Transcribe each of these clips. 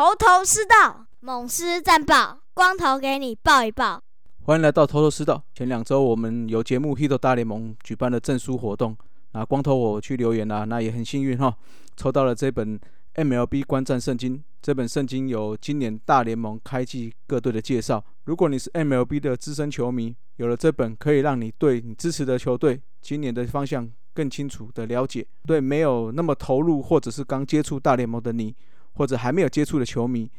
头头是道，猛狮战报，光头给你报一报。欢迎来到头头是道。前两周我们有节目《Hit 大联盟》举办了证书活动，那光头我去留言啦，那也很幸运哈，抽到了这本 MLB 观战圣经。这本圣经有今年大联盟开季各队的介绍。如果你是 MLB 的资深球迷，有了这本，可以让你对你支持的球队今年的方向更清楚的了解。对没有那么投入或者是刚接触大联盟的你，或者还没有接触的球迷，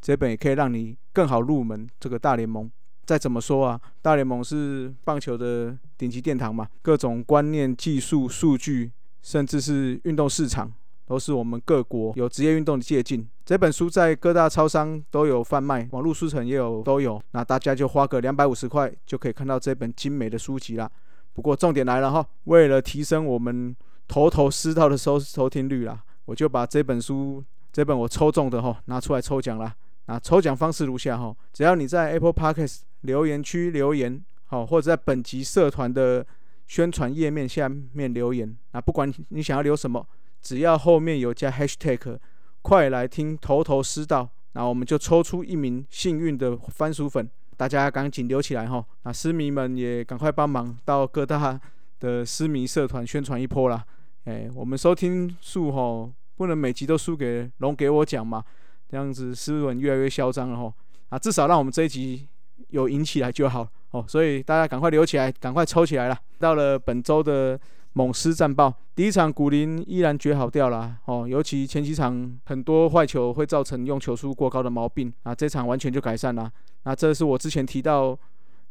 这本也可以让你更好入门这个大联盟。再怎么说啊，大联盟是棒球的顶级殿堂嘛，各种观念、技术、数据，甚至是运动市场。都是我们各国有职业运动的借鉴。这本书在各大超商都有贩卖，网络书城也有都有。那大家就花个两百五十块就可以看到这本精美的书籍啦。不过重点来了哈，为了提升我们头头是道的收收听率啦，我就把这本书这本我抽中的哈拿出来抽奖啦。那抽奖方式如下哈，只要你在 Apple Podcast 留言区留言好，或者在本集社团的宣传页面下面留言，那不管你想要留什么。只要后面有加 hashtag，快来听头头是道，那我们就抽出一名幸运的番薯粉，大家赶紧留起来哈。那诗迷们也赶快帮忙到各大的诗迷社团宣传一波啦。哎，我们收听数哈，不能每集都输给龙给我讲嘛，这样子斯文越来越嚣张了吼。啊，至少让我们这一集有赢起来就好哦。所以大家赶快留起来，赶快抽起来了。到了本周的。猛狮战报，第一场古林依然绝好掉了哦，尤其前几场很多坏球会造成用球数过高的毛病啊，这场完全就改善了。那这是我之前提到，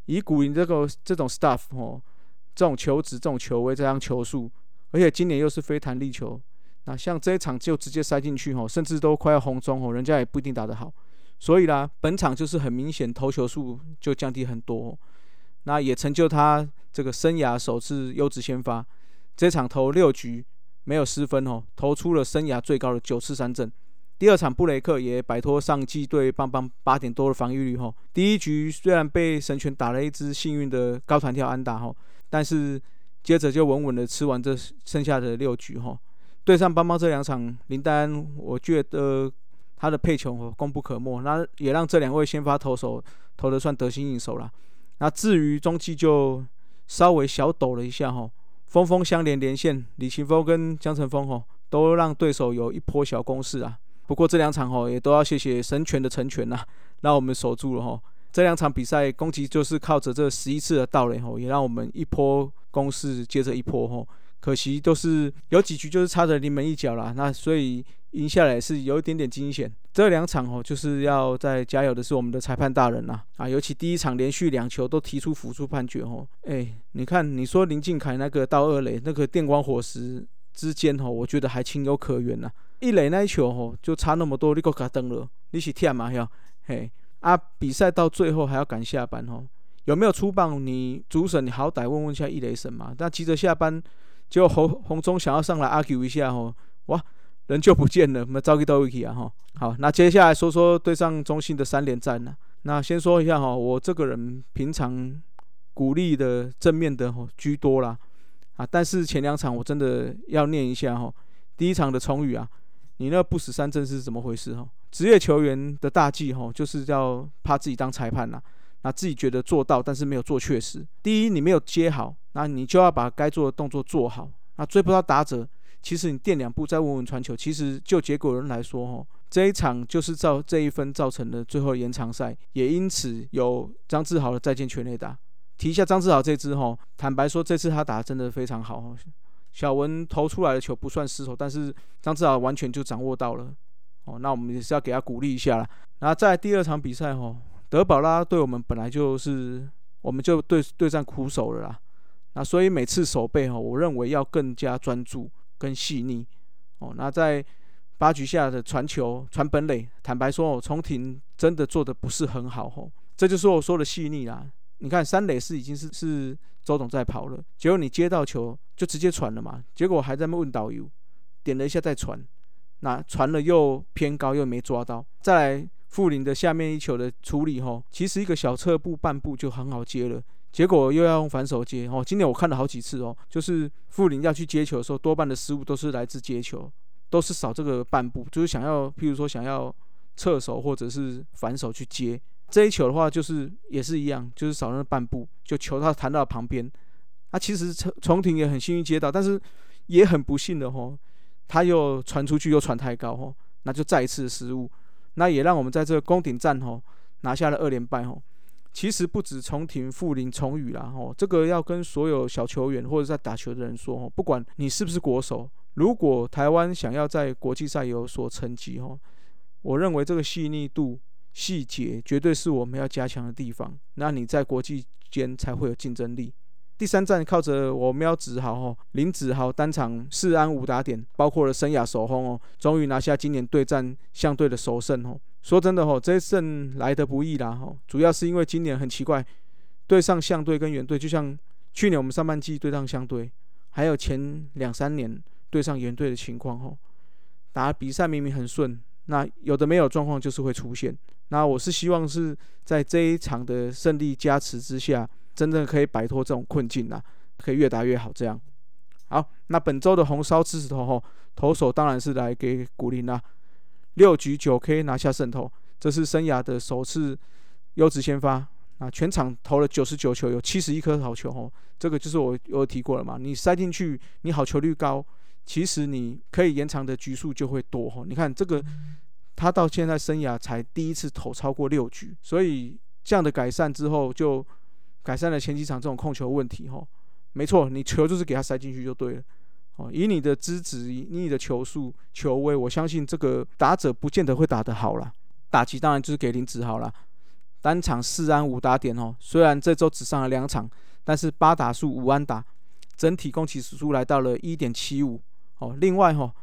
以古林这个这种 stuff 哦，这种球质、这种球威、这样球速，而且今年又是非弹力球，那像这一场就直接塞进去哦，甚至都快要红中哦，人家也不一定打得好。所以啦，本场就是很明显投球数就降低很多，那也成就他这个生涯首次优质先发。这场投六局没有失分哦，投出了生涯最高的九次三振。第二场布雷克也摆脱上季对棒棒八点多的防御率吼。第一局虽然被神拳打了一支幸运的高弹跳安打吼，但是接着就稳稳的吃完这剩下的六局吼。对上邦邦这两场林丹，我觉得他的配球功不可没，那也让这两位先发投手投的算得心应手了。那至于中继就稍微小抖了一下吼。峰峰相连连线，李奇峰跟江晨峰吼，都让对手有一波小攻势啊。不过这两场吼，也都要谢谢神拳的成全呐，让我们守住了吼。这两场比赛攻击就是靠着这十一次的盗垒吼，也让我们一波攻势接着一波吼。可惜都是有几局就是差着临门一脚啦，那所以赢下来是有一点点惊险。这两场哦，就是要在加油的是我们的裁判大人呐啊，尤其第一场连续两球都提出辅助判决哦，哎，你看你说林敬凯那个到二垒那个电光火石之间哦，我觉得还情有可原呐。一垒那一球哦，就差那么多，你给他登了，你是天嘛要嘿啊，比赛到最后还要赶下班哦，有没有出棒？你主审你好歹问问一下一垒审嘛，那急着下班，结果洪洪忠想要上来 argue 一下哦，哇！人就不见了，我们招给都一起啊哈。好，那接下来说说对上中信的三连战呢。那先说一下哈，我这个人平常鼓励的正面的哈居多啦啊，但是前两场我真的要念一下哈。第一场的崇宇啊，你那不死三阵是怎么回事哈？职业球员的大忌哈，就是要怕自己当裁判呐，那自己觉得做到，但是没有做确实。第一，你没有接好，那你就要把该做的动作做好，那追不到打者。其实你垫两步再稳稳传球，其实就结果人来说，哈，这一场就是造这一分造成的最后延长赛，也因此有张志豪的再见全垒打。提一下张志豪这支，哈，坦白说这次他打的真的非常好。小文投出来的球不算失手，但是张志豪完全就掌握到了。哦，那我们也是要给他鼓励一下啦。然后在第二场比赛，哈，德保拉对我们本来就是，我们就对对战苦手了啦。那所以每次守备，哈，我认为要更加专注。更细腻哦，那在八局下的传球传本垒，坦白说哦，重庭真的做的不是很好哦，这就是我说的细腻啦。你看三垒是已经是是周董在跑了，结果你接到球就直接传了嘛，结果还在问导游，点了一下再传，那传了又偏高又没抓到，再来富林的下面一球的处理吼，其实一个小侧步半步就很好接了。结果又要用反手接哦，今年我看了好几次哦，就是傅林要去接球的时候，多半的失误都是来自接球，都是少这个半步，就是想要，譬如说想要侧手或者是反手去接。这一球的话，就是也是一样，就是少了半步，就球他弹到旁边。那其实重重庭也很幸运接到，但是也很不幸的吼，他又传出去又传太高吼，那就再一次失误。那也让我们在这个攻顶战吼拿下了二连败吼。其实不止重庭、富林、崇宇啦吼，这个要跟所有小球员或者在打球的人说吼，不管你是不是国手，如果台湾想要在国际赛有所成绩吼，我认为这个细腻度。细节绝对是我们要加强的地方，那你在国际间才会有竞争力。第三站靠着我喵子豪哦，林子豪单场四安五打点，包括了生涯首轰哦，终于拿下今年对战相对的首胜哦。说真的哦，这一胜来得不易啦哦，主要是因为今年很奇怪，对上相对跟原队，就像去年我们上半季对上相对，还有前两三年对上原队的情况哦，打比赛明明很顺，那有的没有状况就是会出现。那我是希望是在这一场的胜利加持之下，真正可以摆脱这种困境啊，可以越打越好。这样，好，那本周的红烧狮子头吼，投手当然是来给古林啦，六局九 K 拿下胜投，这是生涯的首次优质先发。啊全场投了九十九球，有七十一颗好球吼，这个就是我有提过了嘛，你塞进去，你好球率高，其实你可以延长的局数就会多吼。你看这个。他到现在生涯才第一次投超过六局，所以这样的改善之后，就改善了前几场这种控球问题。吼，没错，你球就是给他塞进去就对了。哦，以你的资质，以你的球速、球威，我相信这个打者不见得会打得好啦。打击当然就是给林子豪啦，单场四安五打点哦。虽然这周只上了两场，但是八打数五安打，整体攻击指数来到了一点七五。哦，另外哈。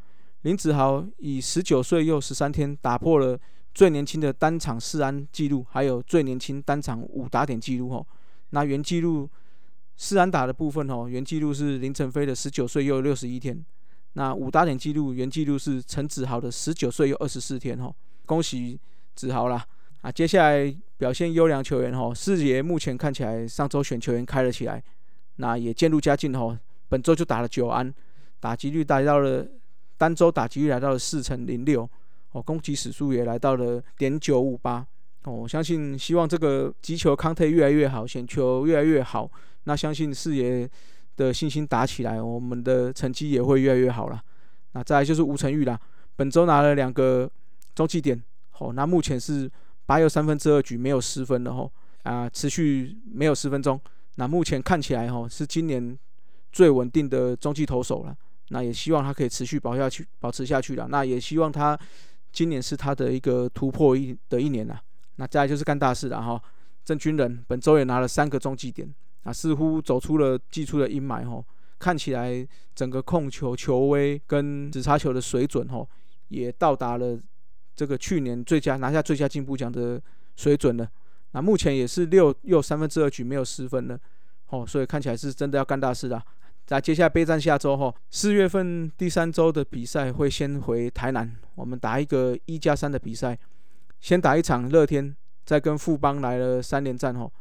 林子豪以十九岁又十三天打破了最年轻的单场四安纪录，还有最年轻单场五打点纪录哦。那原纪录四安打的部分哦，原纪录是林晨飞的十九岁又六十一天。那五打点纪录原纪录是陈子豪的十九岁又二十四天哦。恭喜子豪啦！啊，接下来表现优良球员哦，四爷目前看起来上周选球员开了起来，那也渐入佳境哦。本周就打了九安，打击率达到了。单周打击率来到了四成零六，哦，攻击指数也来到了点九五八，哦，我相信希望这个击球康特越来越好，选球越来越好，那相信四爷的信心打起来，我们的成绩也会越来越好了。那再来就是吴成玉啦，本周拿了两个中继点，哦，那目前是八又三分之二局没有失分的吼，啊，持续没有十分钟，那目前看起来吼是今年最稳定的中继投手了。那也希望他可以持续保下去，保持下去了。那也希望他今年是他的一个突破一的一年了。那再来就是干大事了哈。郑军人本周也拿了三个中继点，啊，似乎走出了季初的阴霾哈。看起来整个控球球威跟直插球的水准哈，也到达了这个去年最佳拿下最佳进步奖的水准了。那目前也是六又三分之二局没有失分了，哦，所以看起来是真的要干大事了。那接下来备战下周哈，四月份第三周的比赛会先回台南，我们打一个一加三的比赛，先打一场乐天，再跟富邦来了三连战吼，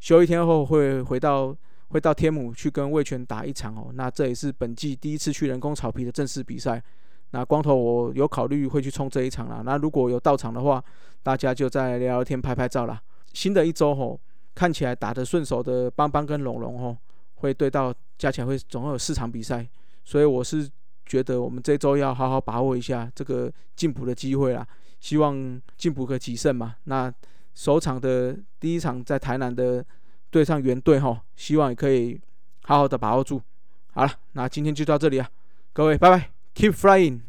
休一天后会回到会到天母去跟魏权打一场哦。那这也是本季第一次去人工草皮的正式比赛。那光头我有考虑会去冲这一场啦。那如果有到场的话，大家就在聊聊天拍拍照啦。新的一周吼，看起来打得顺手的邦邦跟龙龙吼，会对到。加起来会总共有四场比赛，所以我是觉得我们这周要好好把握一下这个进补的机会啦。希望进步可取胜嘛。那首场的第一场在台南的对上原队哈，希望也可以好好的把握住。好了，那今天就到这里啊，各位拜拜，Keep flying。